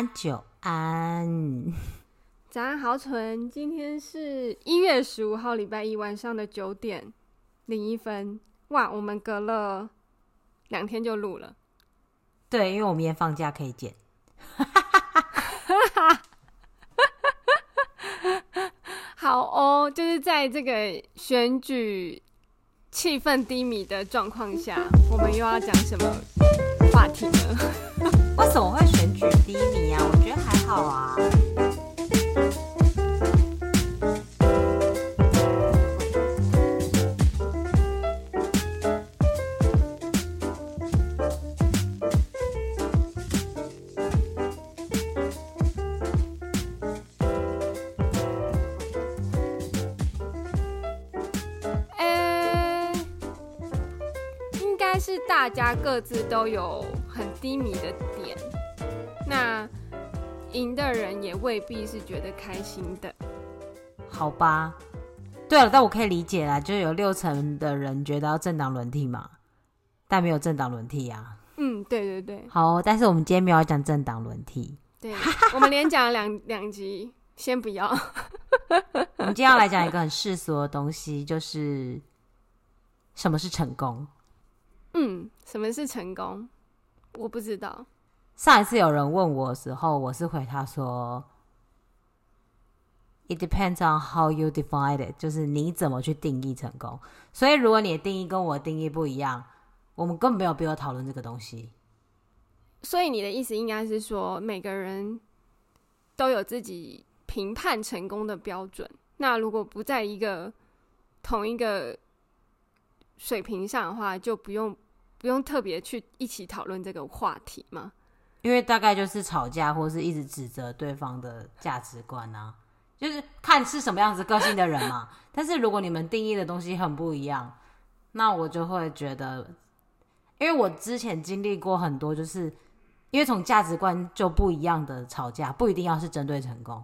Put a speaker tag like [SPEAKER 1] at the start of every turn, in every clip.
[SPEAKER 1] 安，久安，
[SPEAKER 2] 早安，豪纯。今天是一月十五号，礼拜一晚上的九点零一分。哇，我们隔了两天就录了。
[SPEAKER 1] 对，因为我明天放假可以剪。
[SPEAKER 2] 好哦，就是在这个选举气氛低迷的状况下，我们又要讲什么话题呢？
[SPEAKER 1] 为什么会选举低迷啊？我觉得还好啊。
[SPEAKER 2] 大家各自都有很低迷的点，那赢的人也未必是觉得开心的，
[SPEAKER 1] 好吧？对了，但我可以理解啦，就是有六成的人觉得要政党轮替嘛，但没有政党轮替啊。
[SPEAKER 2] 嗯，对对对。
[SPEAKER 1] 好，但是我们今天没有要讲政党轮替，
[SPEAKER 2] 对，我们连讲了两 两集，先不要。
[SPEAKER 1] 我们今天要来讲一个很世俗的东西，就是什么是成功？
[SPEAKER 2] 嗯，什么是成功？我不知道。
[SPEAKER 1] 上一次有人问我的时候，我是回他说：“It depends on how you define it，就是你怎么去定义成功。所以，如果你的定义跟我的定义不一样，我们根本没有必要讨论这个东西。
[SPEAKER 2] 所以，你的意思应该是说，每个人都有自己评判成功的标准。那如果不在一个同一个水平上的话，就不用。”不用特别去一起讨论这个话题吗？
[SPEAKER 1] 因为大概就是吵架，或是一直指责对方的价值观啊，就是看是什么样子个性的人嘛。但是如果你们定义的东西很不一样，那我就会觉得，因为我之前经历过很多，就是因为从价值观就不一样的吵架，不一定要是针对成功。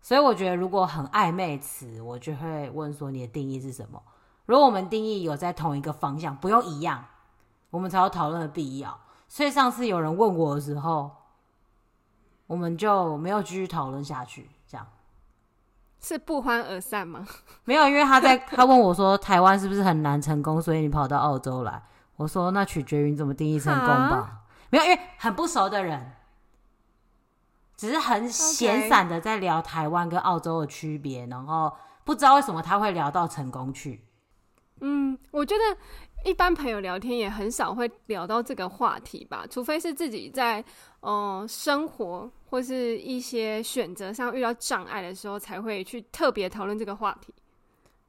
[SPEAKER 1] 所以我觉得，如果很暧昧词，我就会问说你的定义是什么？如果我们定义有在同一个方向，不用一样。我们才有讨论的必要，所以上次有人问我的时候，我们就没有继续讨论下去。这样
[SPEAKER 2] 是不欢而散吗？
[SPEAKER 1] 没有，因为他在他问我说，台湾是不是很难成功，所以你跑到澳洲来。我说那取决于你怎么定义成功吧。没有，因为很不熟的人，只是很闲散的在聊台湾跟澳洲的区别，然后不知道为什么他会聊到成功去。
[SPEAKER 2] 嗯，我觉得。一般朋友聊天也很少会聊到这个话题吧，除非是自己在嗯、呃、生活或是一些选择上遇到障碍的时候，才会去特别讨论这个话题。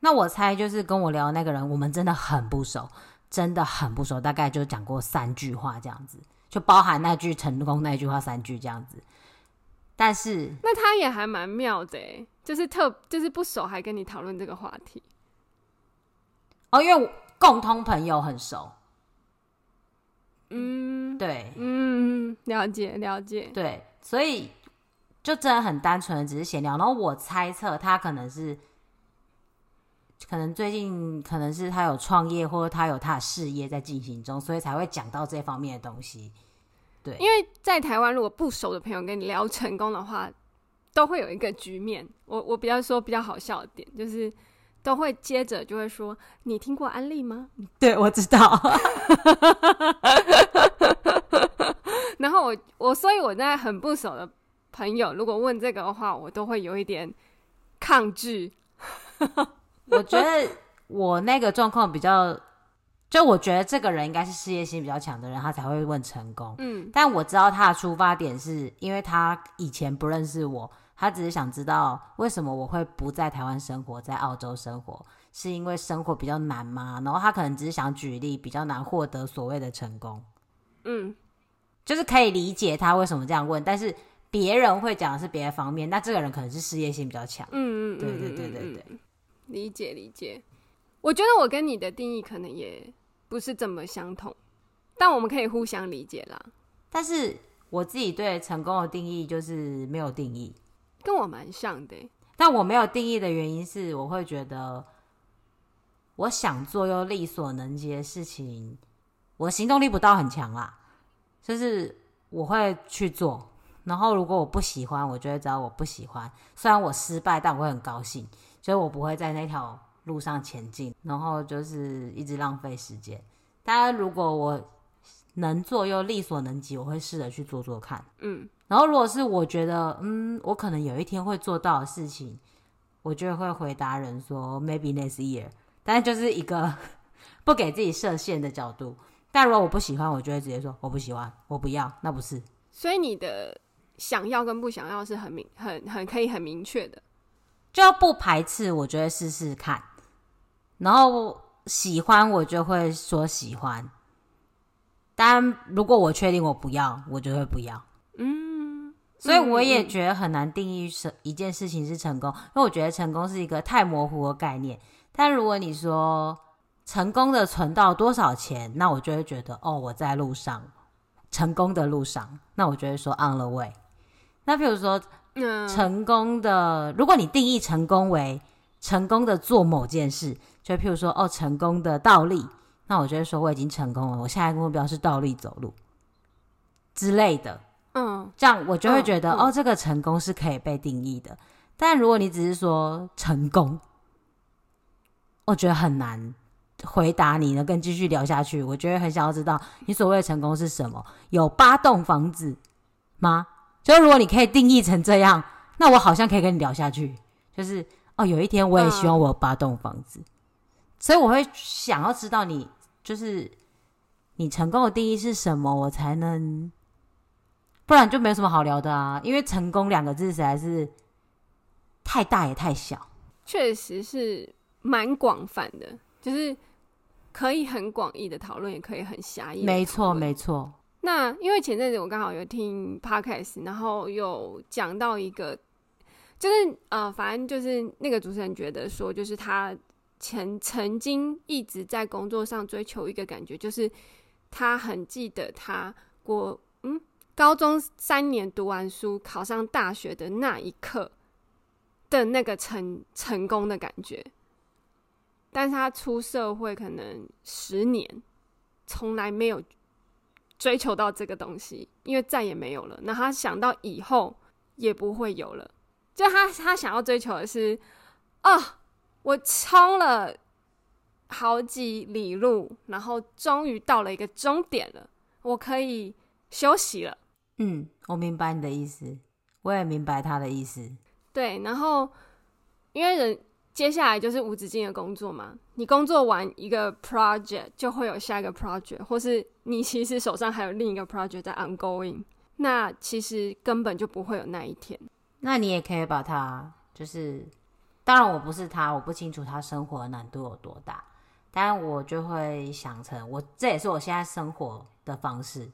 [SPEAKER 1] 那我猜就是跟我聊的那个人，我们真的很不熟，真的很不熟，大概就讲过三句话这样子，就包含那句成功那句话三句这样子。但是
[SPEAKER 2] 那他也还蛮妙的，就是特就是不熟还跟你讨论这个话题。
[SPEAKER 1] 哦，因为我。共通朋友很熟，
[SPEAKER 2] 嗯，
[SPEAKER 1] 对，
[SPEAKER 2] 嗯，了解了解，
[SPEAKER 1] 对，所以就真的很单纯的只是闲聊。然后我猜测他可能是，可能最近可能是他有创业或者他有他的事业在进行中，所以才会讲到这方面的东西。对，
[SPEAKER 2] 因为在台湾，如果不熟的朋友跟你聊成功的话，都会有一个局面。我我比较说比较好笑的点就是。都会接着就会说：“你听过安利吗？”
[SPEAKER 1] 对，我知道。
[SPEAKER 2] 然后我我所以我在很不熟的朋友，如果问这个的话，我都会有一点抗拒。
[SPEAKER 1] 我觉得我那个状况比较，就我觉得这个人应该是事业心比较强的人，他才会问成功。嗯，但我知道他的出发点是因为他以前不认识我。他只是想知道为什么我会不在台湾生活，在澳洲生活，是因为生活比较难吗？然后他可能只是想举例比较难获得所谓的成功，
[SPEAKER 2] 嗯，
[SPEAKER 1] 就是可以理解他为什么这样问，但是别人会讲的是别的方面，那这个人可能是事业心比较强，
[SPEAKER 2] 嗯嗯，
[SPEAKER 1] 对对对对对，
[SPEAKER 2] 理解理解。我觉得我跟你的定义可能也不是这么相同，但我们可以互相理解啦。
[SPEAKER 1] 但是我自己对成功的定义就是没有定义。
[SPEAKER 2] 跟我蛮像的，
[SPEAKER 1] 但我没有定义的原因是，我会觉得我想做又力所能及的事情，我行动力不到很强啦，就是我会去做，然后如果我不喜欢，我就会知道我不喜欢。虽然我失败，但我会很高兴，所以我不会在那条路上前进，然后就是一直浪费时间。当然，如果我能做又力所能及，我会试着去做做看。
[SPEAKER 2] 嗯，
[SPEAKER 1] 然后如果是我觉得，嗯，我可能有一天会做到的事情，我就会回答人说 maybe next year。但是就是一个 不给自己设限的角度。但如果我不喜欢，我就会直接说我不喜欢，我不要，那不是。
[SPEAKER 2] 所以你的想要跟不想要是很明、很很可以很明确的，
[SPEAKER 1] 就要不排斥，我就会试试看。然后喜欢，我就会说喜欢。当然，如果我确定我不要，我就会不要。
[SPEAKER 2] 嗯，
[SPEAKER 1] 所以我也觉得很难定义是一件事情是成功，因为我觉得成功是一个太模糊的概念。但如果你说成功的存到多少钱，那我就会觉得哦，我在路上，成功的路上，那我就会说 on the way。那比如说，成功的，如果你定义成功为成功的做某件事，就譬如说哦，成功的倒立，那我就会说我已经成功了，我下一个目标是倒立走路之类的。
[SPEAKER 2] 嗯，
[SPEAKER 1] 这样我就会觉得、哦，这个成功是可以被定义的。但如果你只是说成功，我觉得很难回答你呢，跟继续聊下去。我觉得很想要知道你所谓的成功是什么？有八栋房子吗？就如果你可以定义成这样，那我好像可以跟你聊下去。就是哦，有一天我也希望我有八栋房子，嗯、所以我会想要知道你就是你成功的定义是什么，我才能，不然就没有什么好聊的啊。因为成功两个字实在是太大也太小，
[SPEAKER 2] 确实是。蛮广泛的，就是可以很广义的讨论，也可以很狭义。
[SPEAKER 1] 没错，没错。
[SPEAKER 2] 那因为前阵子我刚好有听 podcast，然后有讲到一个，就是呃，反正就是那个主持人觉得说，就是他曾曾经一直在工作上追求一个感觉，就是他很记得他过嗯高中三年读完书，考上大学的那一刻的那个成成功的感觉。但是他出社会可能十年，从来没有追求到这个东西，因为再也没有了。那他想到以后也不会有了，就他他想要追求的是，哦，我冲了好几里路，然后终于到了一个终点了，我可以休息了。
[SPEAKER 1] 嗯，我明白你的意思，我也明白他的意思。
[SPEAKER 2] 对，然后因为人。接下来就是无止境的工作嘛，你工作完一个 project 就会有下一个 project，或是你其实手上还有另一个 project 在 ongoing，那其实根本就不会有那一天。
[SPEAKER 1] 那你也可以把它，就是，当然我不是他，我不清楚他生活的难度有多大，但我就会想成，我这也是我现在生活的方式，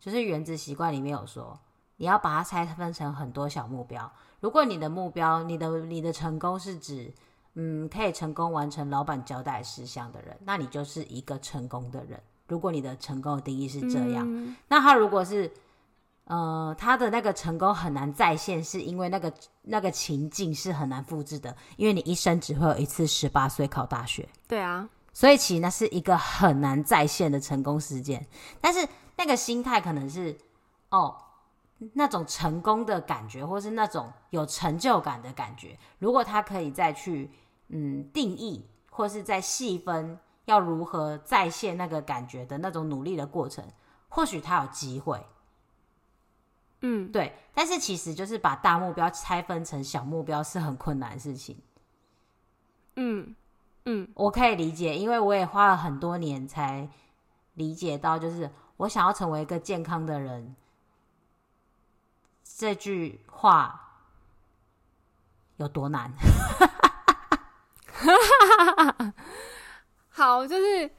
[SPEAKER 1] 就是原子习惯里面有说，你要把它拆分成很多小目标。如果你的目标，你的你的成功是指。嗯，可以成功完成老板交代事项的人，那你就是一个成功的人。如果你的成功的定义是这样，嗯、那他如果是，呃，他的那个成功很难再现，是因为那个那个情境是很难复制的，因为你一生只会有一次十八岁考大学。
[SPEAKER 2] 对啊，
[SPEAKER 1] 所以其实那是一个很难再现的成功事件。但是那个心态可能是，哦，那种成功的感觉，或是那种有成就感的感觉，如果他可以再去。嗯，定义或是再细分要如何再现那个感觉的那种努力的过程，或许他有机会。
[SPEAKER 2] 嗯，
[SPEAKER 1] 对。但是其实就是把大目标拆分成小目标是很困难的事情。
[SPEAKER 2] 嗯嗯，
[SPEAKER 1] 我可以理解，因为我也花了很多年才理解到，就是我想要成为一个健康的人，这句话有多难。
[SPEAKER 2] 好，就是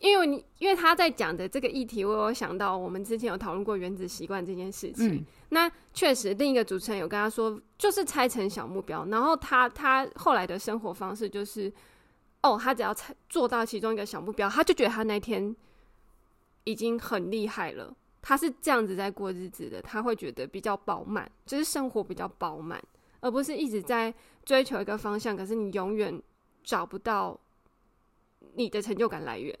[SPEAKER 2] 因为你，因为他在讲的这个议题，我有想到我们之前有讨论过原子习惯这件事情。嗯、那确实，另一个主持人有跟他说，就是拆成小目标。然后他他后来的生活方式就是，哦，他只要拆做到其中一个小目标，他就觉得他那天已经很厉害了。他是这样子在过日子的，他会觉得比较饱满，就是生活比较饱满，而不是一直在追求一个方向，可是你永远。找不到你的成就感来源，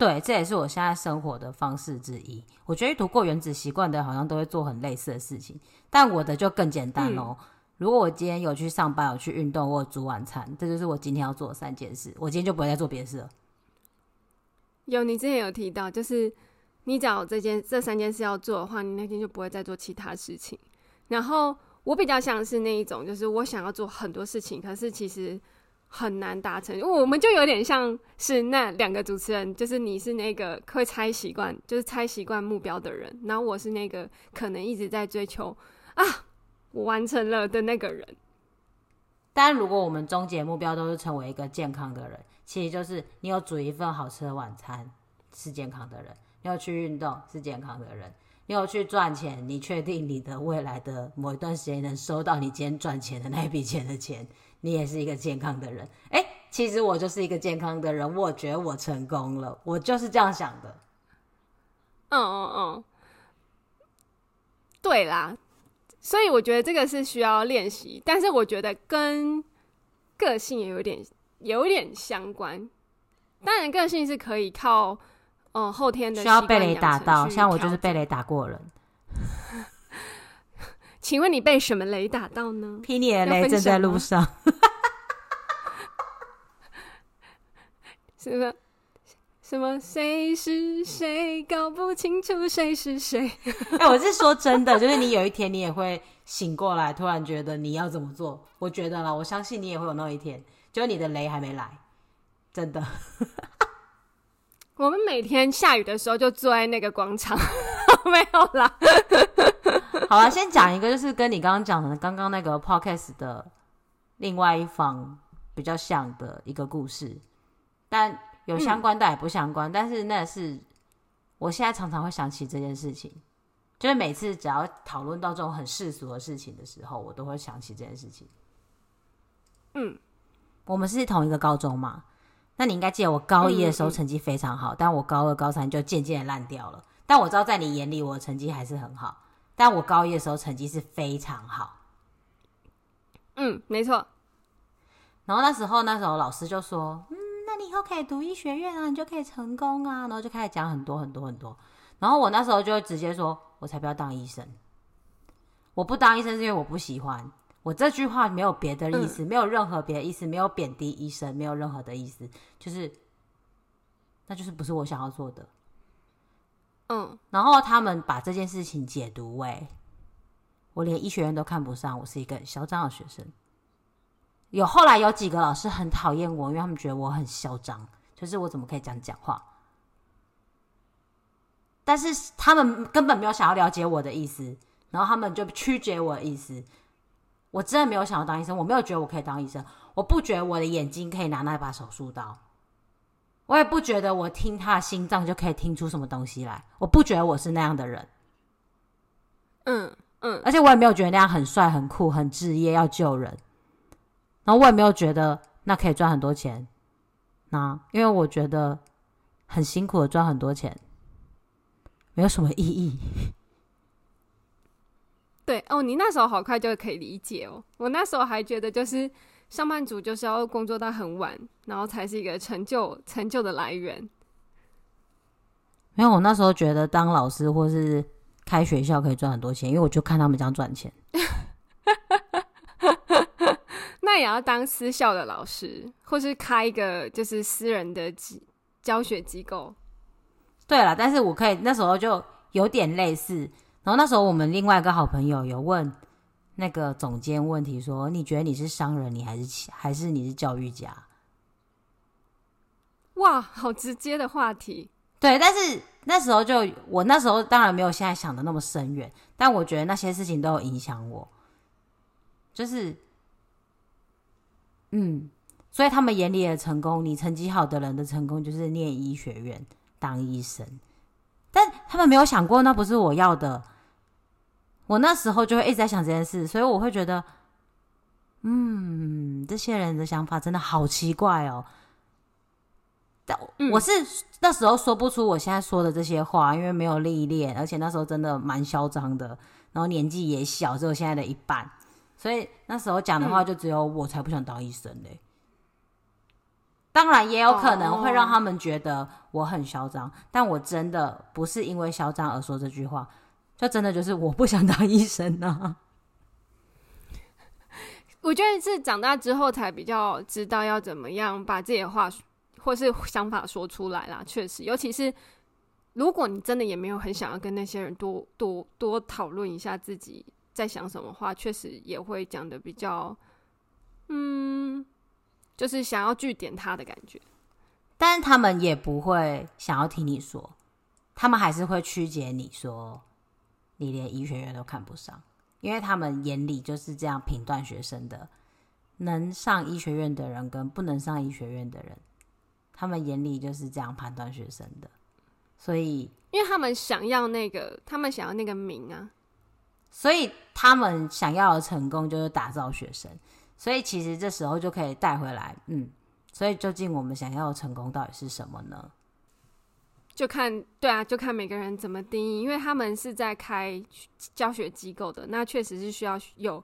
[SPEAKER 1] 对，这也是我现在生活的方式之一。我觉得读过《原子习惯》的，好像都会做很类似的事情，但我的就更简单哦。嗯、如果我今天有去上班，有去运动，我有煮晚餐，这就是我今天要做的三件事。我今天就不会再做别的事了。
[SPEAKER 2] 有，你之前有提到，就是你只要这件这三件事要做的话，你那天就不会再做其他事情。然后我比较像是那一种，就是我想要做很多事情，可是其实。很难达成，我们就有点像是那两个主持人，就是你是那个会猜习惯，就是猜习惯目标的人，然后我是那个可能一直在追求啊，我完成了的那个人。
[SPEAKER 1] 但如果我们终结目标都是成为一个健康的人，其实就是你有煮一份好吃的晚餐是健康的人，你有去运动是健康的人，你有去赚钱，你确定你的未来的某一段时间能收到你今天赚钱的那一笔钱的钱。你也是一个健康的人，哎，其实我就是一个健康的人，我觉得我成功了，我就是这样想的。
[SPEAKER 2] 嗯嗯嗯，对啦，所以我觉得这个是需要练习，但是我觉得跟个性也有点有点相关。当然，个性是可以靠嗯后天的需
[SPEAKER 1] 要被雷打到，像我就是被雷打过人。
[SPEAKER 2] 请问你被什么雷打到呢？
[SPEAKER 1] 霹雳的雷正在路上。
[SPEAKER 2] 什么？什么？谁是谁？搞不清楚谁是谁。
[SPEAKER 1] 哎、欸，我是说真的，就是你有一天你也会醒过来，突然觉得你要怎么做？我觉得啦，我相信你也会有那一天，就是你的雷还没来，真的。
[SPEAKER 2] 我们每天下雨的时候就坐在那个广场，没有啦。
[SPEAKER 1] 好了，先讲一个，就是跟你刚刚讲的刚刚那个 podcast 的另外一方比较像的一个故事，但有相关但也不相关。嗯、但是那是我现在常常会想起这件事情，就是每次只要讨论到这种很世俗的事情的时候，我都会想起这件事情。
[SPEAKER 2] 嗯，
[SPEAKER 1] 我们是同一个高中嘛？那你应该记得我高一的时候成绩非常好，嗯嗯，但我高二、高三就渐渐的烂掉了。但我知道在你眼里，我的成绩还是很好。但我高一的时候成绩是非常好，
[SPEAKER 2] 嗯，没错。
[SPEAKER 1] 然后那时候，那时候老师就说：“嗯，那你以后可以读医学院啊，你就可以成功啊。”然后就开始讲很多很多很多。然后我那时候就直接说：“我才不要当医生！我不当医生是因为我不喜欢。我这句话没有别的意思，嗯、没有任何别的意思，没有贬低医生，没有任何的意思，就是那就是不是我想要做的。”
[SPEAKER 2] 嗯，
[SPEAKER 1] 然后他们把这件事情解读为我连医学院都看不上，我是一个很嚣张的学生。有后来有几个老师很讨厌我，因为他们觉得我很嚣张，就是我怎么可以这样讲话？但是他们根本没有想要了解我的意思，然后他们就曲解我的意思。我真的没有想要当医生，我没有觉得我可以当医生，我不觉得我的眼睛可以拿那把手术刀。我也不觉得我听他的心脏就可以听出什么东西来，我不觉得我是那样的人。
[SPEAKER 2] 嗯嗯，
[SPEAKER 1] 而且我也没有觉得那样很帅、很酷、很职业要救人。然后我也没有觉得那可以赚很多钱，那因为我觉得很辛苦的赚很多钱，没有什么意义。
[SPEAKER 2] 对哦，你那时候好快就可以理解哦。我那时候还觉得就是。上班族就是要工作到很晚，然后才是一个成就成就的来源。
[SPEAKER 1] 没有，我那时候觉得当老师或是开学校可以赚很多钱，因为我就看他们这样赚钱。
[SPEAKER 2] 那也要当私校的老师，或是开一个就是私人的教学机构。
[SPEAKER 1] 对了，但是我可以那时候就有点类似。然后那时候我们另外一个好朋友有问。那个总监问题说：“你觉得你是商人，你还是还是你是教育家？”
[SPEAKER 2] 哇，好直接的话题。
[SPEAKER 1] 对，但是那时候就我那时候当然没有现在想的那么深远，但我觉得那些事情都有影响我。就是，嗯，所以他们眼里的成功，你成绩好的人的成功就是念医学院当医生，但他们没有想过那不是我要的。我那时候就会一直在想这件事，所以我会觉得，嗯，这些人的想法真的好奇怪哦。但我是那时候说不出我现在说的这些话，因为没有历练，而且那时候真的蛮嚣张的，然后年纪也小，只有现在的一半，所以那时候讲的话就只有我才不想当医生嘞。当然也有可能会让他们觉得我很嚣张，oh. 但我真的不是因为嚣张而说这句话，就真的就是我不想当医生呢、啊。
[SPEAKER 2] 我觉得是长大之后才比较知道要怎么样把自己的话或是想法说出来啦。确实，尤其是如果你真的也没有很想要跟那些人多多多讨论一下自己在想什么话，确实也会讲的比较，嗯。就是想要据点他的感觉，
[SPEAKER 1] 但是他们也不会想要听你说，他们还是会曲解你说你连医学院都看不上，因为他们眼里就是这样评断学生的，能上医学院的人跟不能上医学院的人，他们眼里就是这样判断学生的，所以
[SPEAKER 2] 因为他们想要那个，他们想要那个名啊，
[SPEAKER 1] 所以他们想要的成功就是打造学生。所以其实这时候就可以带回来，嗯，所以究竟我们想要的成功到底是什么呢？
[SPEAKER 2] 就看，对啊，就看每个人怎么定义，因为他们是在开教学机构的，那确实是需要有，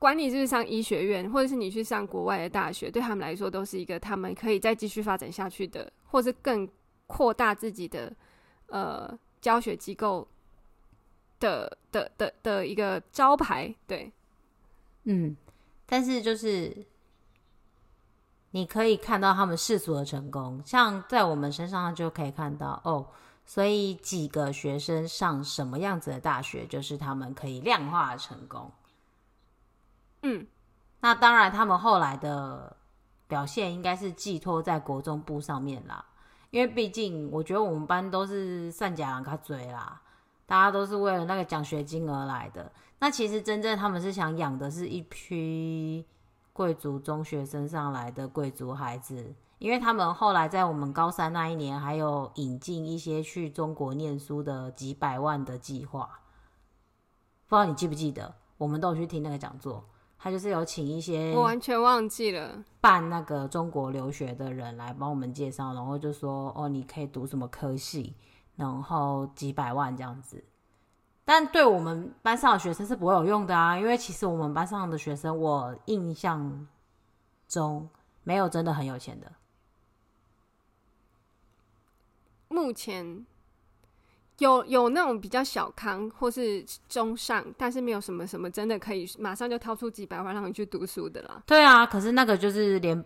[SPEAKER 2] 管你是不是上医学院，或者是你去上国外的大学，对他们来说都是一个他们可以再继续发展下去的，或是更扩大自己的呃教学机构的的的，的一个招牌，对。
[SPEAKER 1] 嗯，但是就是你可以看到他们世俗的成功，像在我们身上就可以看到哦。所以几个学生上什么样子的大学，就是他们可以量化的成功。
[SPEAKER 2] 嗯，
[SPEAKER 1] 那当然，他们后来的表现应该是寄托在国中部上面啦，因为毕竟我觉得我们班都是善假人卡嘴啦。大家都是为了那个奖学金而来的。那其实真正他们是想养的是一批贵族中学生上来的贵族孩子，因为他们后来在我们高三那一年还有引进一些去中国念书的几百万的计划。不知道你记不记得？我们都有去听那个讲座，他就是有请一些
[SPEAKER 2] 我完全忘记了
[SPEAKER 1] 办那个中国留学的人来帮我们介绍，然后就说哦，你可以读什么科系。然后几百万这样子，但对我们班上的学生是不会有用的啊，因为其实我们班上的学生，我印象中没有真的很有钱的。
[SPEAKER 2] 目前有有那种比较小康或是中上，但是没有什么什么真的可以马上就掏出几百万让你去读书的啦。
[SPEAKER 1] 对啊，可是那个就是连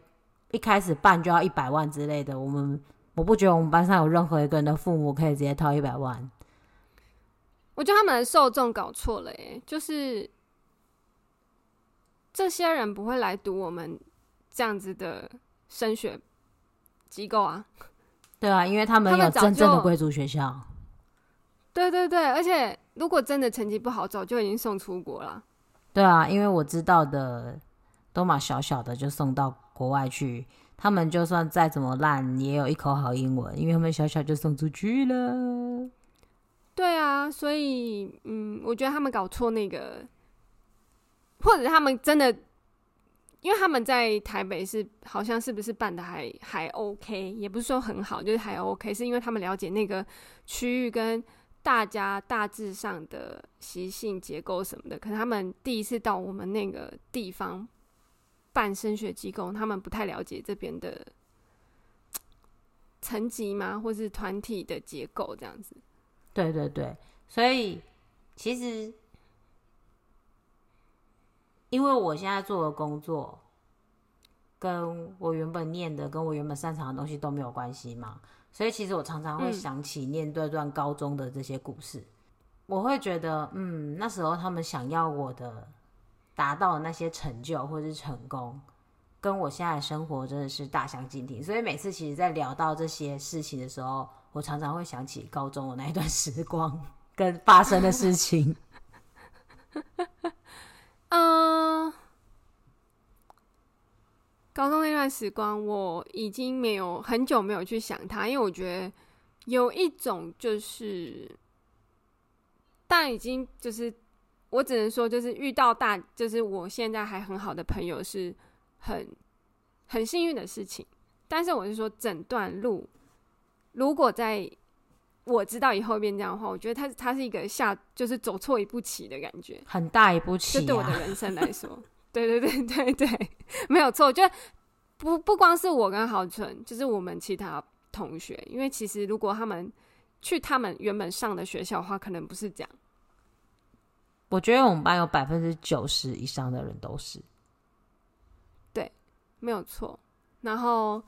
[SPEAKER 1] 一开始办就要一百万之类的，我们。我不觉得我们班上有任何一个人的父母可以直接掏一百万。
[SPEAKER 2] 我觉得他们的受众搞错了，耶，就是这些人不会来读我们这样子的升学机构啊。
[SPEAKER 1] 对啊，因为他们有真正的贵族学校。
[SPEAKER 2] 对对对，而且如果真的成绩不好，早就已经送出国了。
[SPEAKER 1] 对啊，因为我知道的都嘛小小的就送到国外去。他们就算再怎么烂，也有一口好英文，因为他们小小就送出去了。
[SPEAKER 2] 对啊，所以嗯，我觉得他们搞错那个，或者他们真的，因为他们在台北是好像是不是办的还还 OK，也不是说很好，就是还 OK，是因为他们了解那个区域跟大家大致上的习性结构什么的，可能他们第一次到我们那个地方。办升学机构，他们不太了解这边的 层级吗？或是团体的结构这样子？
[SPEAKER 1] 对对对，所以其实因为我现在做的工作，跟我原本念的、跟我原本擅长的东西都没有关系嘛，所以其实我常常会想起念这段高中的这些故事，嗯、我会觉得，嗯，那时候他们想要我的。达到的那些成就或是成功，跟我现在的生活真的是大相径庭。所以每次其实，在聊到这些事情的时候，我常常会想起高中的那一段时光跟发生的事情。
[SPEAKER 2] 嗯，高中那段时光，我已经没有很久没有去想它，因为我觉得有一种就是，但已经就是。我只能说，就是遇到大，就是我现在还很好的朋友，是很很幸运的事情。但是我是说，整段路，如果在我知道以后变这样的话，我觉得他他是一个下，就是走错一步棋的感觉，
[SPEAKER 1] 很大一步棋啊。
[SPEAKER 2] 就对我的人生来说，对对对对对，没有错。我觉得不不光是我跟豪纯，就是我们其他同学，因为其实如果他们去他们原本上的学校的话，可能不是这样。
[SPEAKER 1] 我觉得我们班有百分之九十以上的人都是，
[SPEAKER 2] 对，没有错。然后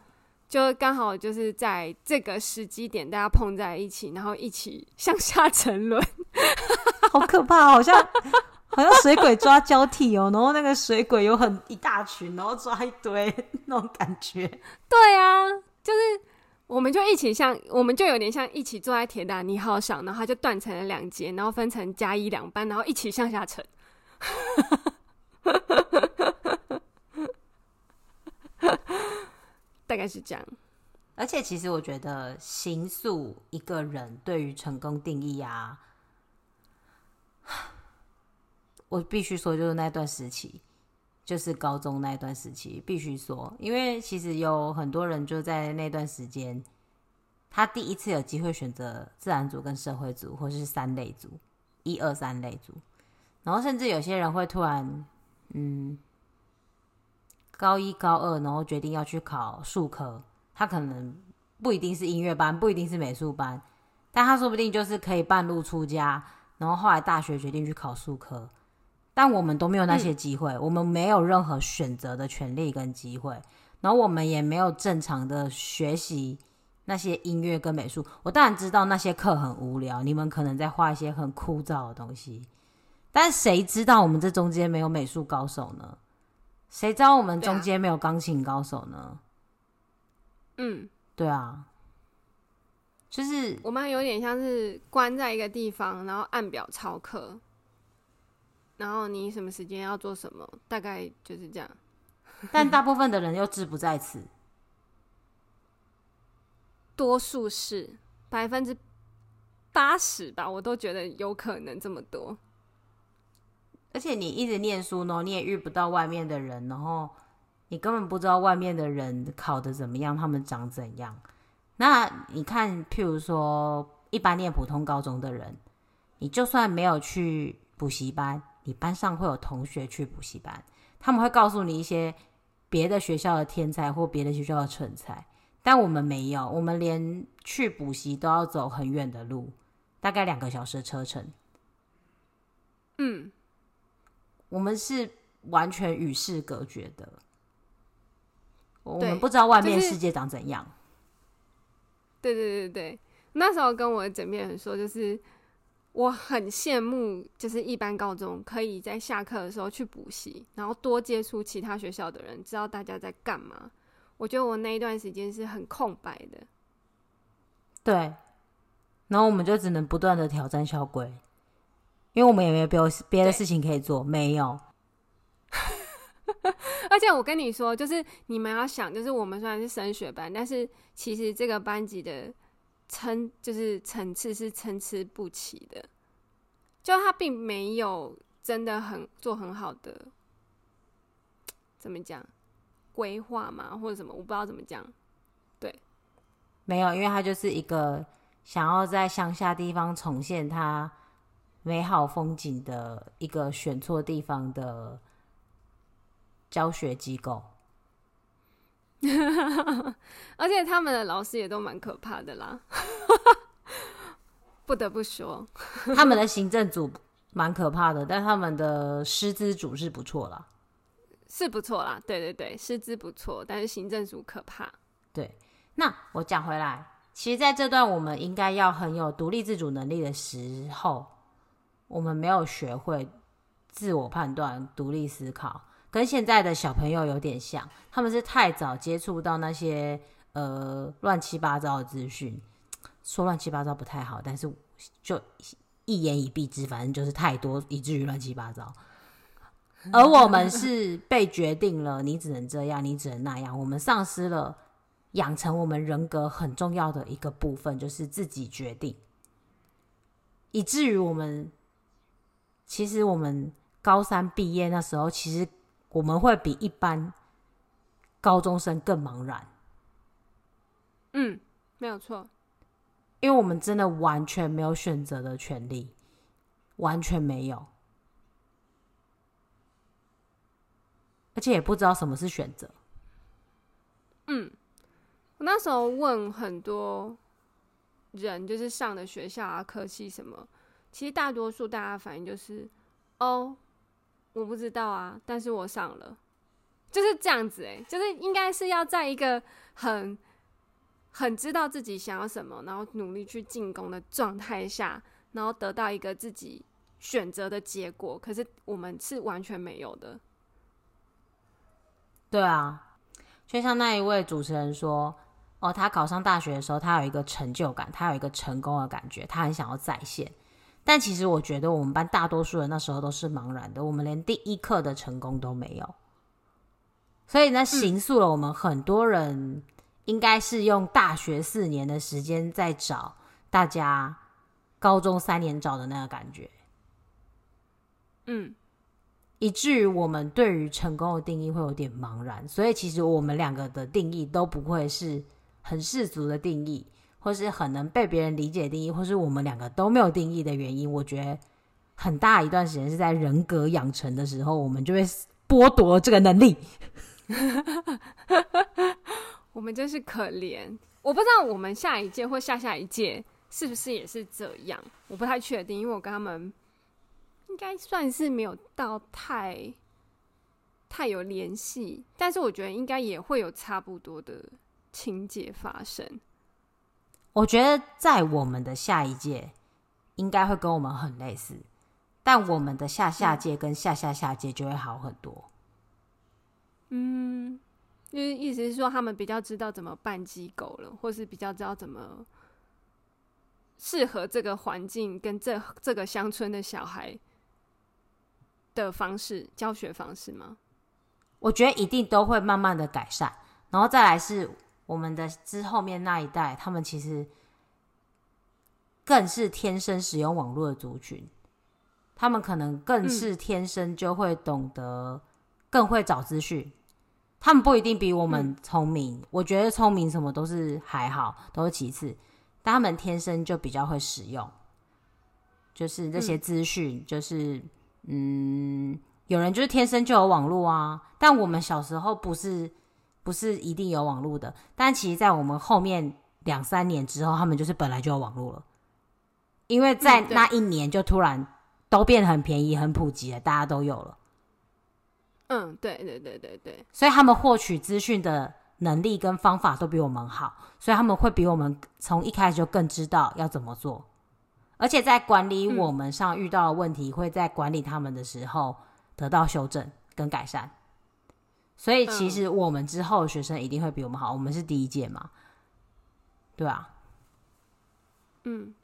[SPEAKER 2] 就刚好就是在这个时机点，大家碰在一起，然后一起向下沉沦，
[SPEAKER 1] 好可怕，好像好像水鬼抓交替哦。然后那个水鬼有很一大群，然后抓一堆那种感觉。
[SPEAKER 2] 对啊，就是。我们就一起像，我们就有点像一起坐在铁达尼号上，然后它就断成了两截，然后分成加一两班，然后一起向下沉。大概是这样。
[SPEAKER 1] 而且，其实我觉得，形塑一个人对于成功定义啊，我必须说，就是那段时期。就是高中那段时期，必须说，因为其实有很多人就在那段时间，他第一次有机会选择自然组跟社会组，或是三类组，一二三类组，然后甚至有些人会突然，嗯，高一高二，然后决定要去考术科，他可能不一定是音乐班，不一定是美术班，但他说不定就是可以半路出家，然后后来大学决定去考术科。但我们都没有那些机会，嗯，我们没有任何选择的权利跟机会，然后我们也没有正常的学习那些音乐跟美术。我当然知道那些课很无聊，你们可能在画一些很枯燥的东西，但谁知道我们这中间没有美术高手呢？谁知道我们中间没有钢琴高手呢？
[SPEAKER 2] 嗯，
[SPEAKER 1] 对啊，就是
[SPEAKER 2] 我们有点像是关在一个地方，然后按表操课。然后你什么时间要做什么，大概就是这样。
[SPEAKER 1] 但大部分的人又志不在此，
[SPEAKER 2] 多数是百分之八十吧，我都觉得有可能这么多。
[SPEAKER 1] 而且你一直念书呢，你也遇不到外面的人，然后你根本不知道外面的人考得怎么样，他们长怎样。那你看，譬如说一般念普通高中的人，你就算没有去补习班。你班上会有同学去补习班，他们会告诉你一些别的学校的天才或别的学校的蠢材，但我们没有，我们连去补习都要走很远的路，大概两个小时的车程。
[SPEAKER 2] 嗯，
[SPEAKER 1] 我们是完全与世隔绝的，我们不知道外面世界长怎样。
[SPEAKER 2] 对对对对，那时候跟我的枕边人说，就是。我很羡慕，就是一般高中可以在下课的时候去补习，然后多接触其他学校的人，知道大家在干嘛。我觉得我那一段时间是很空白的。
[SPEAKER 1] 对，然后我们就只能不断的挑战校规，因为我们也没有别别的事情可以做，没有。
[SPEAKER 2] 而且我跟你说，就是你们要想，就是我们虽然是升学班，但是其实这个班级的。层就是层次是参差不齐的，就他并没有真的很做很好的，怎么讲规划嘛，或者什么，我不知道怎么讲。对，
[SPEAKER 1] 没有，因为他就是一个想要在乡下地方重现他美好风景的一个选错地方的教学机构。
[SPEAKER 2] 而且他们的老师也都蛮可怕的啦，不得不说，
[SPEAKER 1] 他们的行政组蛮可怕的，但他们的师资组是不错啦，
[SPEAKER 2] 是不错啦，对对对，师资不错，但是行政组可怕。
[SPEAKER 1] 对，那我讲回来，其实在这段我们应该要很有独立自主能力的时候，我们没有学会自我判断、独立思考。跟现在的小朋友有点像，他们是太早接触到那些呃乱七八糟的资讯，说乱七八糟不太好，但是就一言以蔽之，反正就是太多，以至于乱七八糟。而我们是被决定了，你只能这样，你只能那样，我们丧失了养成我们人格很重要的一个部分，就是自己决定，以至于我们其实我们高三毕业那时候，其实。我们会比一般高中生更茫然。
[SPEAKER 2] 嗯，没有错，
[SPEAKER 1] 因为我们真的完全没有选择的权利，完全没有，而且也不知道什么是选择。
[SPEAKER 2] 嗯，我那时候问很多人，就是上的学校啊、科系什么，其实大多数大家反应就是，哦，我不知道啊，但是我上了，就是这样子诶，就是应该是要在一个很很知道自己想要什么，然后努力去进攻的状态下，然后得到一个自己选择的结果。可是我们是完全没有的。
[SPEAKER 1] 对啊，就像那一位主持人说，哦，他考上大学的时候，他有一个成就感，他有一个成功的感觉，他很想要再现。但其实我觉得我们班大多数人那时候都是茫然的，我们连第一课的成功都没有。所以呢，形塑了我们很多人应该是用大学四年的时间在找大家高中三年找的那个感觉。
[SPEAKER 2] 嗯。
[SPEAKER 1] 以至于我们对于成功的定义会有点茫然，所以其实我们两个的定义都不会是很世俗的定义，或是很能被别人理解定义，或是我们两个都没有定义的原因。我觉得很大一段时间是在人格养成的时候，我们就会剥夺这个能力。
[SPEAKER 2] 我们真是可怜。我不知道我们下一届或下下一届是不是也是这样，我不太确定，因为我跟他们。应该算是没有到太太有联系，但是我觉得应该也会有差不多的情节发生。
[SPEAKER 1] 我觉得在我们的下一届应该会跟我们很类似，但我们的下下届跟下下下届就会好很多。
[SPEAKER 2] 嗯，就是意思是说他们比较知道怎么办机构了，或是比较知道怎么适合这个环境跟这这个乡村的小孩。的方式，教学方式吗？
[SPEAKER 1] 我觉得一定都会慢慢的改善，然后再来是我们的之后面那一代，他们其实更是天生使用网络的族群，他们可能更是天生就会懂得，更会找资讯。嗯、他们不一定比我们聪明，嗯、我觉得聪明什么都是还好，都是其次，但他们天生就比较会使用，就是这些资讯，就是。嗯，有人就是天生就有网络啊，但我们小时候不是不是一定有网络的，但其实，在我们后面两三年之后，他们就是本来就有网络了，因为在那一年就突然都变得很便宜、很普及了，大家都有了。
[SPEAKER 2] 嗯，对对对对对，
[SPEAKER 1] 所以他们获取资讯的能力跟方法都比我们好，所以他们会比我们从一开始就更知道要怎么做。而且在管理我们上遇到的问题，会在管理他们的时候得到修正跟改善。所以其实我们之后的学生一定会比我们好。我们是第一届嘛，对啊。
[SPEAKER 2] 嗯，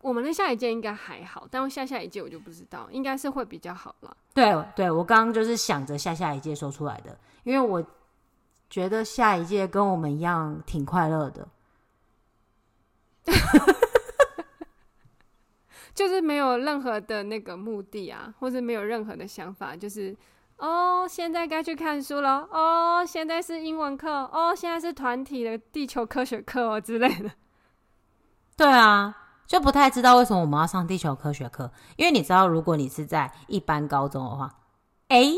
[SPEAKER 2] 我们的下一届应该还好，但下下一届我就不知道，应该是会比较好了。
[SPEAKER 1] 对对，我刚刚就是想着下下一届说出来的，因为我觉得下一届跟我们一样挺快乐的。
[SPEAKER 2] 就是没有任何的那个目的啊，或者没有任何的想法，就是哦，现在该去看书了，哦，现在是英文课，哦，现在是团体的地球科学课哦之类的。
[SPEAKER 1] 对啊，就不太知道为什么我们要上地球科学课，因为你知道，如果你是在一般高中的话，哎，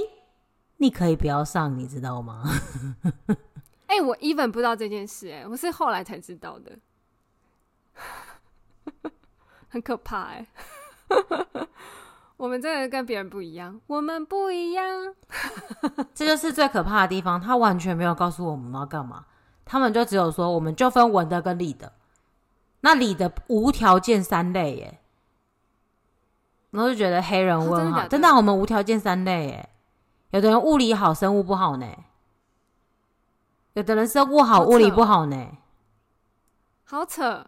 [SPEAKER 1] 你可以不要上，你知道吗？
[SPEAKER 2] 哎，我 even 不知道这件事，哎，我是后来才知道的。很可怕哎，我们真的跟别人不一样，我们不一样，
[SPEAKER 1] 这就是最可怕的地方。他完全没有告诉我们要干嘛，他们就只有说，我们就分文的跟理的，那理的无条件三类耶，然后就觉得黑人问号，哦、真的我们无条件三类耶，有的人物理好，生物不好呢，有的人生物好，好物理不好呢，
[SPEAKER 2] 好扯，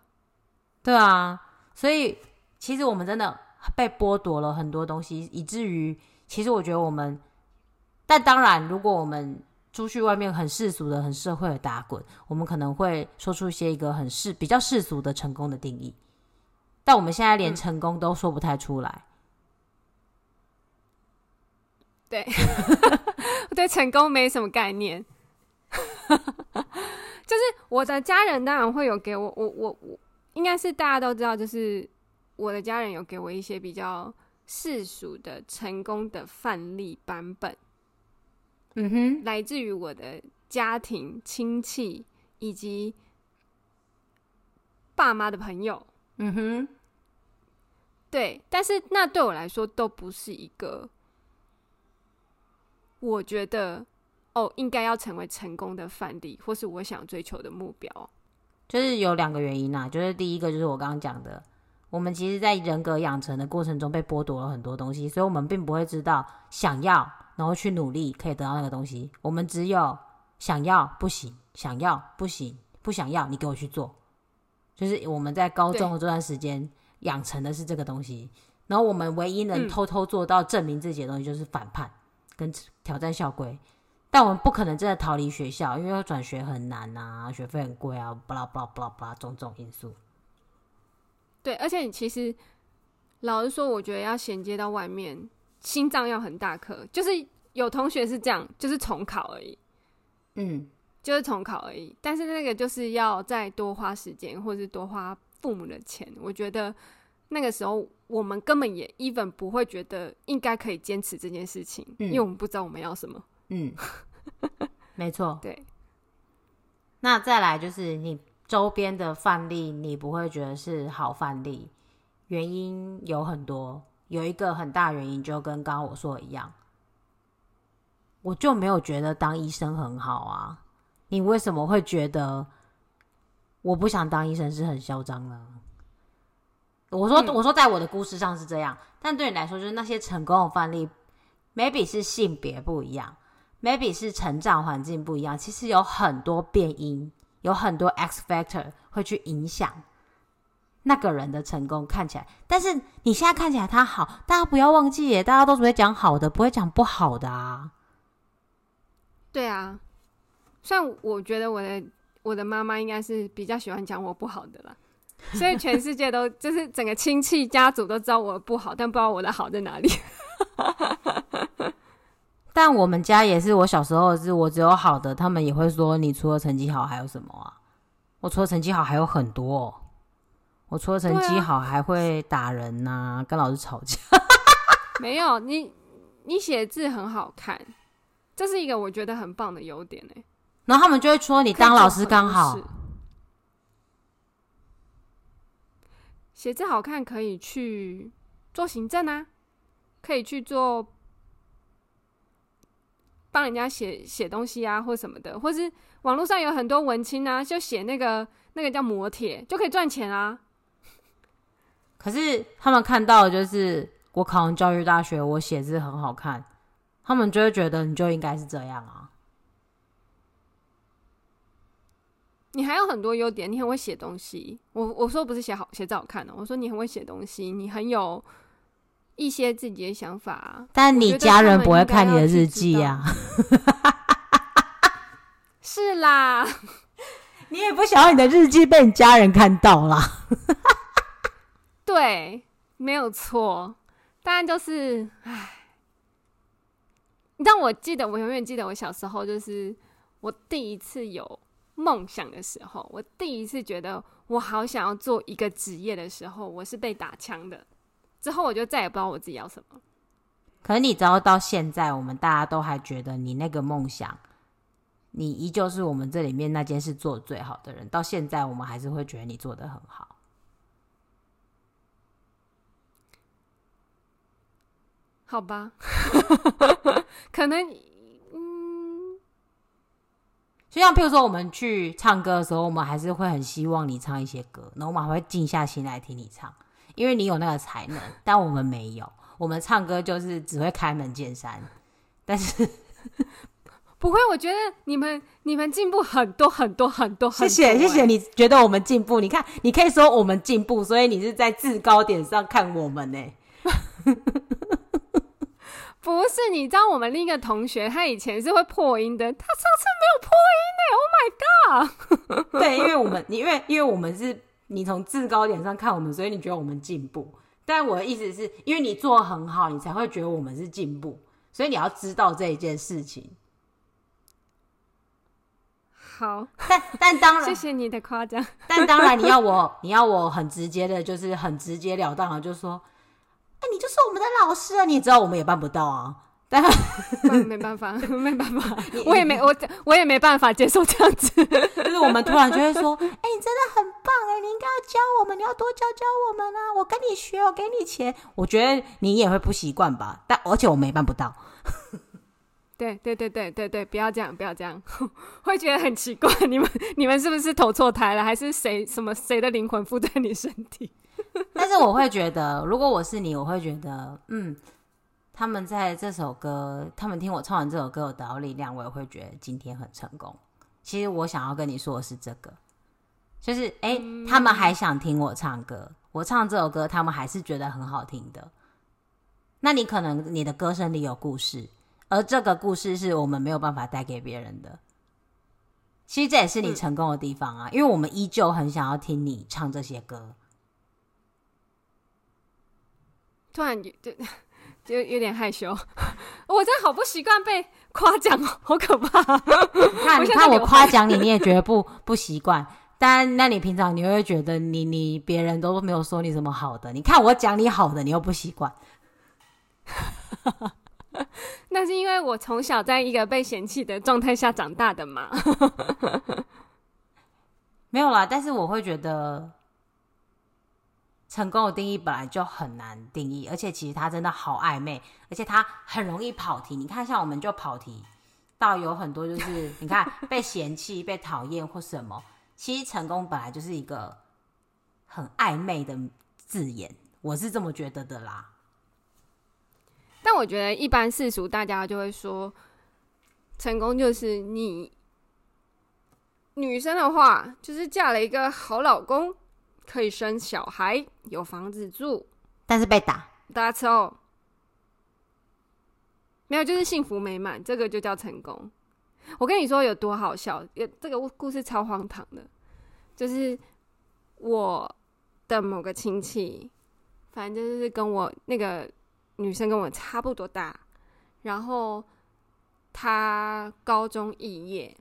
[SPEAKER 1] 对啊。所以，其实我们真的被剥夺了很多东西，以至于，其实我觉得我们，但当然，如果我们出去外面很世俗的、很社会的打滚，我们可能会说出一些一个很世比较世俗的成功的定义，但我们现在连成功都说不太出来。
[SPEAKER 2] 嗯、对，我 对成功没什么概念，就是我的家人当然会有给我，我我我。应该是大家都知道，就是我的家人有给我一些比较世俗的成功的范例版本。嗯哼，来自于我的家庭、亲戚以及爸妈的朋友。嗯哼，对，但是那对我来说都不是一个，我觉得哦，应该要成为成功的范例，或是我想追求的目标。
[SPEAKER 1] 就是有两个原因啊，就是第一个就是我刚刚讲的，我们其实，在人格养成的过程中被剥夺了很多东西，所以我们并不会知道想要，然后去努力可以得到那个东西。我们只有想要不行，想要不行，不想要你给我去做。就是我们在高中的这段时间养成的是这个东西，然后我们唯一能偷偷做到证明自己的东西就是反叛跟挑战校规。但我们不可能真的逃离学校，因为要转学很难啊，学费很贵啊，巴拉巴拉巴拉巴拉种种因素。
[SPEAKER 2] 对，而且你其实老实说，我觉得要衔接到外面，心脏要很大颗。就是有同学是这样，就是重考而已，嗯，就是重考而已。但是那个就是要再多花时间，或是多花父母的钱。我觉得那个时候我们根本也 even 不会觉得应该可以坚持这件事情，嗯，因为我们不知道我们要什么。嗯，
[SPEAKER 1] 没错。
[SPEAKER 2] 对，
[SPEAKER 1] 那再来就是你周边的范例，你不会觉得是好范例，原因有很多。有一个很大原因，就跟刚刚我说的一样，我就没有觉得当医生很好啊。你为什么会觉得我不想当医生是很嚣张呢？我说，我说，在我的故事上是这样，但对你来说，就是那些成功的范例，maybe 是性别不一样。maybe 是成长环境不一样，其实有很多变因，有很多 X factor 会去影响那个人的成功看起来。但是你现在看起来他好，大家不要忘记耶，大家都只会讲好的，不会讲不好的啊。
[SPEAKER 2] 对啊，虽然我觉得我的我的妈妈应该是比较喜欢讲我不好的啦，所以全世界都就是整个亲戚家族都知道我不好，但不知道我的好在哪里。
[SPEAKER 1] 但我们家也是，我小时候是我只有好的，他们也会说，你除了成绩好还有什么啊？我除了成绩好还有很多哦，我除了成绩好还会打人呐、啊，跟老师吵架。
[SPEAKER 2] 没有，你你写字很好看，这是一个我觉得很棒的优点哎。
[SPEAKER 1] 然后他们就会说，你当老师刚好。
[SPEAKER 2] 写字好看可以去做行政啊，可以去做。帮人家写写东西啊，或什么的，或是网络上有很多文青啊，就写那个那个叫磨铁，就可以赚钱啊。
[SPEAKER 1] 可是他们看到的就是我考上教育大学，我写字很好看，他们就会觉得你就应该是这样啊。
[SPEAKER 2] 你还有很多优点，你很会写东西。我我说不是写好写字好看的，我说你很会写东西，你很有。一些自己的想法啊，
[SPEAKER 1] 但你家人不会看你的日记呀？
[SPEAKER 2] 是啦，
[SPEAKER 1] 你也不想要你的日记被你家人看到啦。
[SPEAKER 2] 对，没有错。但就是，唉，让我记得，我永远记得我小时候，就是我第一次有梦想的时候，我第一次觉得我好想要做一个职业的时候，我是被打枪的。之后我就再也不知道我自己要什么。
[SPEAKER 1] 可是你知道，到现在我们大家都还觉得你那个梦想，你依旧是我们这里面那件事做得最好的人。到现在，我们还是会觉得你做得很好。
[SPEAKER 2] 好吧，可能，嗯，
[SPEAKER 1] 就像譬如说，我们去唱歌的时候，我们还是会很希望你唱一些歌，然后我们还会静下心来听你唱。因为你有那个才能，但我们没有。我们唱歌就是只会开门见山，但是
[SPEAKER 2] 不会。我觉得你们你们进步很多很多很多。很多
[SPEAKER 1] 谢谢谢谢，你觉得我们进步？你看，你可以说我们进步，所以你是在制高点上看我们呢。
[SPEAKER 2] 不是，你知道我们另一个同学，他以前是会破音的，他上次没有破音呢。Oh my god！
[SPEAKER 1] 对，因为我们，因为因为我们是。你从制高点上看我们，所以你觉得我们进步。但我的意思是，因为你做得很好，你才会觉得我们是进步。所以你要知道这一件事情。
[SPEAKER 2] 好，
[SPEAKER 1] 但但当然，
[SPEAKER 2] 谢谢你的夸奖。
[SPEAKER 1] 但当然，你要我，你要我很直接的，就是很直截了当的，就是说，哎、欸，你就是我们的老师啊！你也知道我们也办不到啊。但
[SPEAKER 2] 没办法，没办法，我也没我我也没办法接受这样子。
[SPEAKER 1] 就是我们突然就会说：“哎、欸，你真的很棒哎，你应该要教我们，你要多教教我们啊！我跟你学，我给你钱。”我觉得你也会不习惯吧？但而且我没办不到。
[SPEAKER 2] 对对对对对对，不要这样，不要这样，会觉得很奇怪。你们你们是不是投错胎了？还是谁什么谁的灵魂附在你身体？
[SPEAKER 1] 但是我会觉得，如果我是你，我会觉得，嗯。他们在这首歌，他们听我唱完这首歌有得到力量，我也会觉得今天很成功。其实我想要跟你说的是这个，就是哎、欸，他们还想听我唱歌，我唱这首歌，他们还是觉得很好听的。那你可能你的歌声里有故事，而这个故事是我们没有办法带给别人的。其实这也是你成功的地方啊，因为我们依旧很想要听你唱这些歌。
[SPEAKER 2] 突然就。就有点害羞，我真的好不习惯被夸奖，好可怕！
[SPEAKER 1] 你看，你看我夸奖你，你也觉得不不习惯。但那你平常你会觉得你你别人都没有说你什么好的，你看我讲你好的，你又不习惯。
[SPEAKER 2] 那是因为我从小在一个被嫌弃的状态下长大的嘛。
[SPEAKER 1] 没有啦，但是我会觉得。成功的定义本来就很难定义，而且其实它真的好暧昧，而且它很容易跑题。你看，像我们就跑题到有很多，就是你看被嫌弃、被讨厌或什么。其实成功本来就是一个很暧昧的字眼，我是这么觉得的啦。
[SPEAKER 2] 但我觉得一般世俗大家就会说，成功就是你女生的话，就是嫁了一个好老公。可以生小孩，有房子住，
[SPEAKER 1] 但是被打。
[SPEAKER 2] 大家吃哦，没有，就是幸福美满，这个就叫成功。我跟你说有多好笑，有这个故事超荒唐的，就是我的某个亲戚，反正就是跟我那个女生跟我差不多大，然后她高中肄业，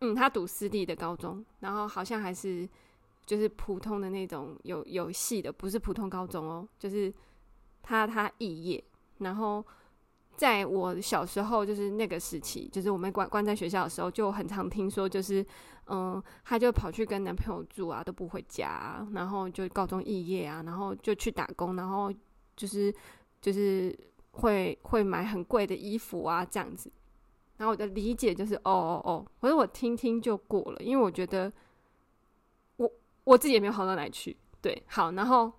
[SPEAKER 2] 嗯，她读私立的高中，然后好像还是。就是普通的那种有有戏的，不是普通高中哦。就是他他肄业，然后在我小时候，就是那个时期，就是我们关关在学校的时候，就很常听说，就是嗯，他就跑去跟男朋友住啊，都不回家，然后就高中肄业啊，然后就去打工，然后就是就是会会买很贵的衣服啊，这样子。然后我的理解就是，哦哦哦，可是我听听就过了，因为我觉得。我自己也没有好到哪去，对，好，然后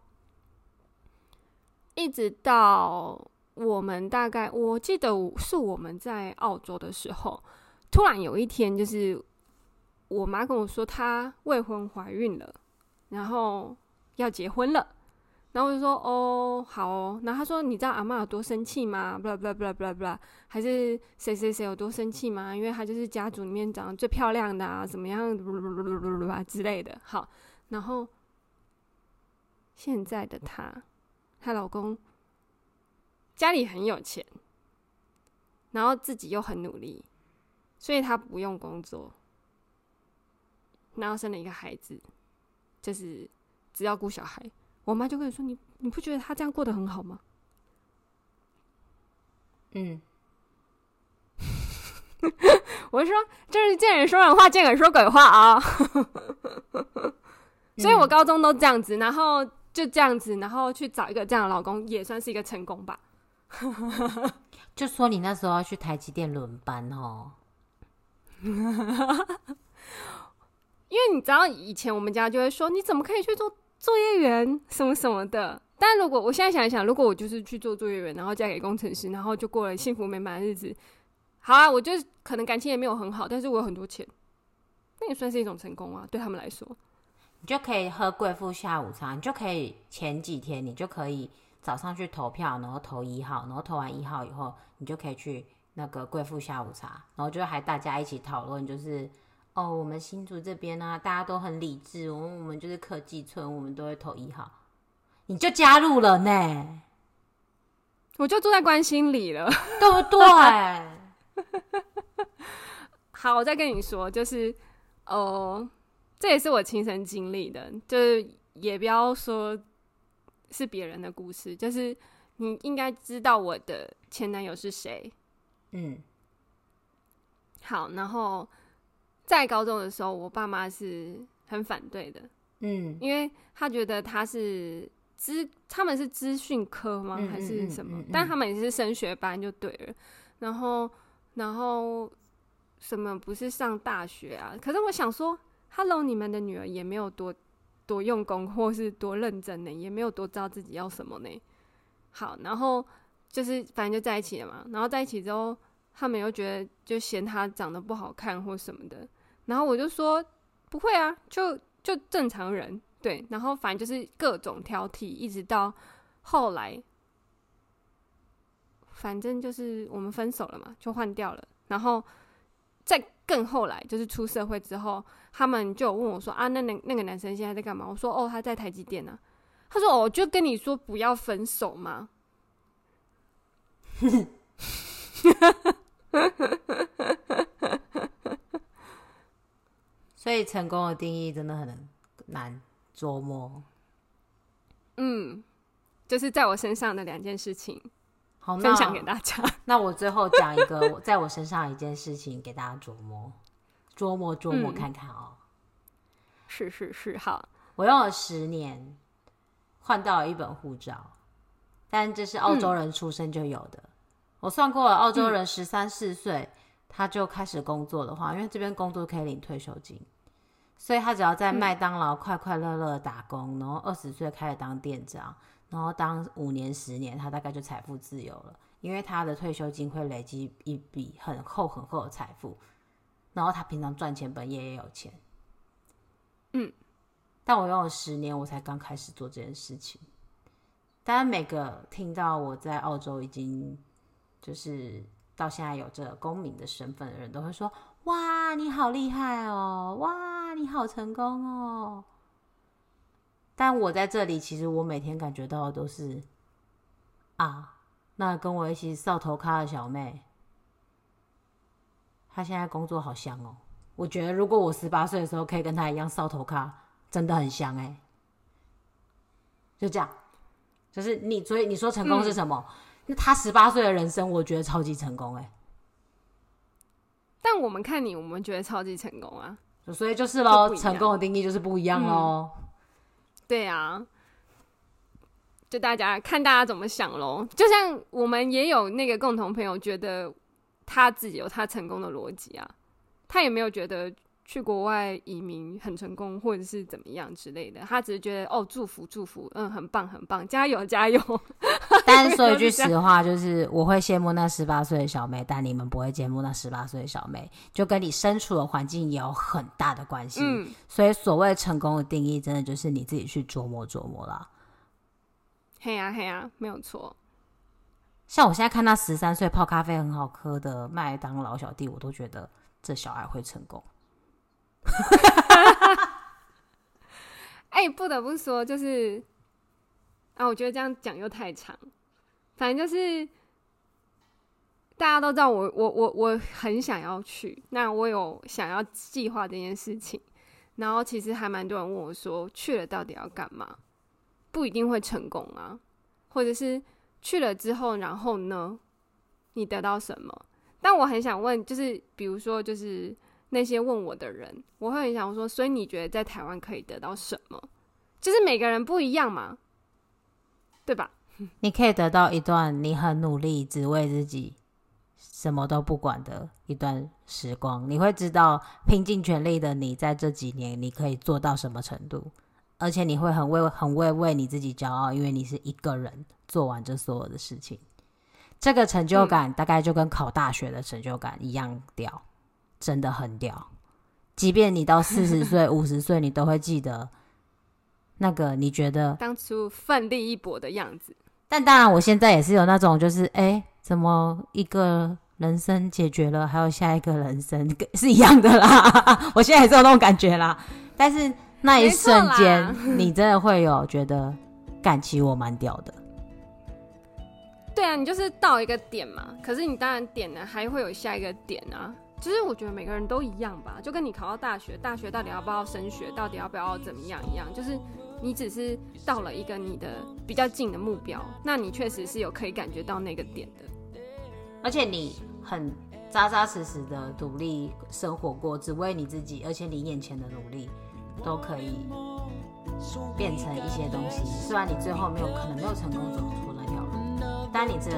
[SPEAKER 2] 一直到我们大概，我记得是我们在澳洲的时候，突然有一天，就是我妈跟我说她未婚怀孕了，然后要结婚了，然后我就说哦，好哦，然后她说你知道阿妈有多生气吗？不啦不啦不啦不啦不啦，还是谁谁谁有多生气吗？因为她就是家族里面长得最漂亮的啊，怎么样之类的，好。然后，现在的她，她老公家里很有钱，然后自己又很努力，所以她不用工作，然后生了一个孩子，就是只要顾小孩。我妈就跟你说：“你你不觉得她这样过得很好吗？”
[SPEAKER 1] 嗯，
[SPEAKER 2] 我就说：“这是见人说人话，见鬼说鬼话啊！” 所以我高中都这样子，然后就这样子，然后去找一个这样的老公，也算是一个成功吧。
[SPEAKER 1] 就说你那时候要去台积电轮班哦，
[SPEAKER 2] 因为你知道以前我们家就会说，你怎么可以去做作业员什么什么的。但如果我现在想一想，如果我就是去做作业员，然后嫁给工程师，然后就过了幸福美满的日子，好啊，我就可能感情也没有很好，但是我有很多钱，那也算是一种成功啊，对他们来说。
[SPEAKER 1] 你就可以喝贵妇下午茶，你就可以前几天你就可以早上去投票，然后投一号，然后投完一号以后，你就可以去那个贵妇下午茶，然后就还大家一起讨论，就是哦，我们新竹这边呢、啊，大家都很理智，我们我们就是科技村，我们都会投一号，你就加入了呢，
[SPEAKER 2] 我就住在关心里了，
[SPEAKER 1] 对不对？
[SPEAKER 2] 好，我再跟你说，就是哦。这也是我亲身经历的，就是也不要说是别人的故事，就是你应该知道我的前男友是谁。
[SPEAKER 1] 嗯，
[SPEAKER 2] 好，然后在高中的时候，我爸妈是很反对的。
[SPEAKER 1] 嗯，
[SPEAKER 2] 因为他觉得他是资，他们是资讯科吗？还是什么？
[SPEAKER 1] 嗯嗯嗯嗯嗯、
[SPEAKER 2] 但他们也是升学班就对了。然后，然后什么不是上大学啊？可是我想说，Hello，你们的女儿也没有多多用功，或是多认真呢，也没有多知道自己要什么呢。好，然后就是反正就在一起了嘛。然后在一起之后，他们又觉得就嫌他长得不好看或什么的。然后我就说不会啊，就。就正常人对，然后反正就是各种挑剔，一直到后来，反正就是我们分手了嘛，就换掉了。然后再更后来，就是出社会之后，他们就问我说：“啊，那那那个男生现在在干嘛？”我说：“哦，他在台积电呢。”他说：“哦，就跟你说不要分手嘛。”
[SPEAKER 1] 所以成功的定义真的很难琢磨。
[SPEAKER 2] 嗯，就是在我身上的两件事情，
[SPEAKER 1] 好，
[SPEAKER 2] 分享给大家。
[SPEAKER 1] 那我最后讲一个在我身上一件事情给大家琢磨，琢磨琢磨看看哦。
[SPEAKER 2] 嗯、是是是，好。
[SPEAKER 1] 我用了十年换到了一本护照，但这是澳洲人出生就有的。嗯、我算过了，澳洲人十三四岁。他就开始工作的话，因为这边工作可以领退休金，所以他只要在麦当劳快快乐乐打工，嗯、然后二十岁开始当店长，然后当五年十年，他大概就财富自由了，因为他的退休金会累积一笔很厚很厚的财富，然后他平常赚钱本业也有钱，
[SPEAKER 2] 嗯，
[SPEAKER 1] 但我用了十年，我才刚开始做这件事情，当然每个听到我在澳洲已经就是。到现在有这个公民的身份的人都会说：“哇，你好厉害哦！哇，你好成功哦！”但我在这里，其实我每天感觉到的都是啊，那跟我一起扫头咖的小妹，她现在工作好香哦。我觉得如果我十八岁的时候可以跟他一样扫头咖，真的很香哎。就这样，就是你，所以你说成功是什么？嗯他十八岁的人生，我觉得超级成功哎、欸。
[SPEAKER 2] 但我们看你，我们觉得超级成功啊。
[SPEAKER 1] 所以就是喽，成功的定义就是不一样喽、嗯。
[SPEAKER 2] 对啊，就大家看大家怎么想喽。就像我们也有那个共同朋友，觉得他自己有他成功的逻辑啊，他也没有觉得。去国外移民很成功，或者是怎么样之类的，他只是觉得哦，祝福祝福，嗯，很棒很棒，加油加油。
[SPEAKER 1] 但是说一句实话，就是我会羡慕那十八岁的小妹，但你们不会羡慕那十八岁的小妹，就跟你身处的环境也有很大的关系。嗯，所以所谓成功的定义，真的就是你自己去琢磨琢磨啦。
[SPEAKER 2] 嘿呀嘿呀，没有错。
[SPEAKER 1] 像我现在看那十三岁泡咖啡很好喝的麦当劳小弟，我都觉得这小孩会成功。
[SPEAKER 2] 哎、不得不说，就是啊，我觉得这样讲又太长。反正就是大家都知道我，我我我我很想要去，那我有想要计划这件事情。然后其实还蛮多人问我说，去了到底要干嘛？不一定会成功啊，或者是去了之后，然后呢，你得到什么？但我很想问，就是比如说，就是。那些问我的人，我会很想说，所以你觉得在台湾可以得到什么？就是每个人不一样嘛，对吧？
[SPEAKER 1] 你可以得到一段你很努力，只为自己，什么都不管的一段时光。你会知道拼尽全力的你，在这几年你可以做到什么程度，而且你会很为很为为你自己骄傲，因为你是一个人做完这所有的事情。这个成就感大概就跟考大学的成就感一样屌。真的很屌，即便你到四十岁、五十岁，你都会记得那个你觉得
[SPEAKER 2] 当初奋力一搏的样子。
[SPEAKER 1] 但当然，我现在也是有那种，就是哎、欸，怎么一个人生解决了，还有下一个人生 是一样的啦。我现在也是有那种感觉啦。但是那一瞬间，你真的会有觉得，干，其我蛮屌的。
[SPEAKER 2] 对啊，你就是到一个点嘛。可是你当然点呢，还会有下一个点啊。其实我觉得每个人都一样吧，就跟你考到大学，大学到底要不要升学，到底要不要怎么样一样，就是
[SPEAKER 3] 你只是到了一个你的比较近的目标，那你确实是有可以感觉到那个点的。
[SPEAKER 1] 而且你很扎扎实实的努力生活过，只为你自己，而且你眼前的努力都可以变成一些东西。虽然你最后没有可能没有成功走出，但你这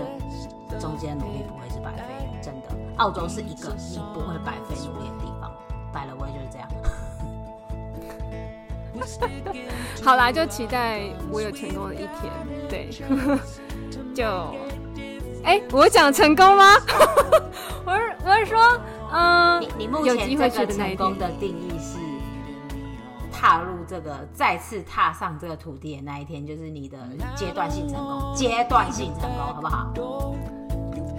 [SPEAKER 1] 中间努力不会是白费，真的。澳洲是一个你不会白费努力的地方。By the way 就是这
[SPEAKER 3] 样。好啦，就期待我有成功的一天。对，就。哎、欸，我讲成功吗？我是我是说，嗯、呃，
[SPEAKER 1] 你你目前这个成功的定义是踏入这个再次踏上这个土地的那一天，就是你的阶段性成功，阶段性成功，好不好？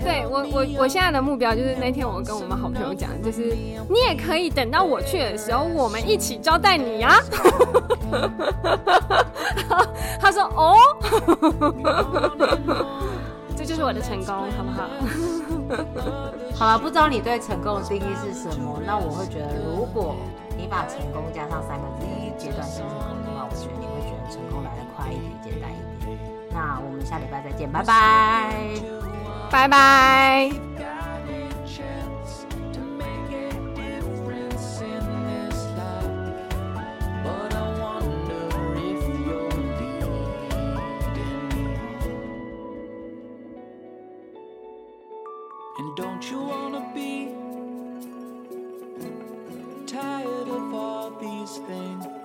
[SPEAKER 3] 对我我我现在的目标就是那天我跟我们好朋友讲，就是你也可以等到我去的时候，我们一起招待你呀、啊。他说哦。这就是我的成功，好不好？
[SPEAKER 1] 好了，不知道你对成功的定义是什么？那我会觉得，如果你把成功加上三分之一阶段性成功的话，我觉得你会觉得成功来的快一点、简单一点。那我们下礼拜再见，拜拜，
[SPEAKER 3] 拜拜。this thing.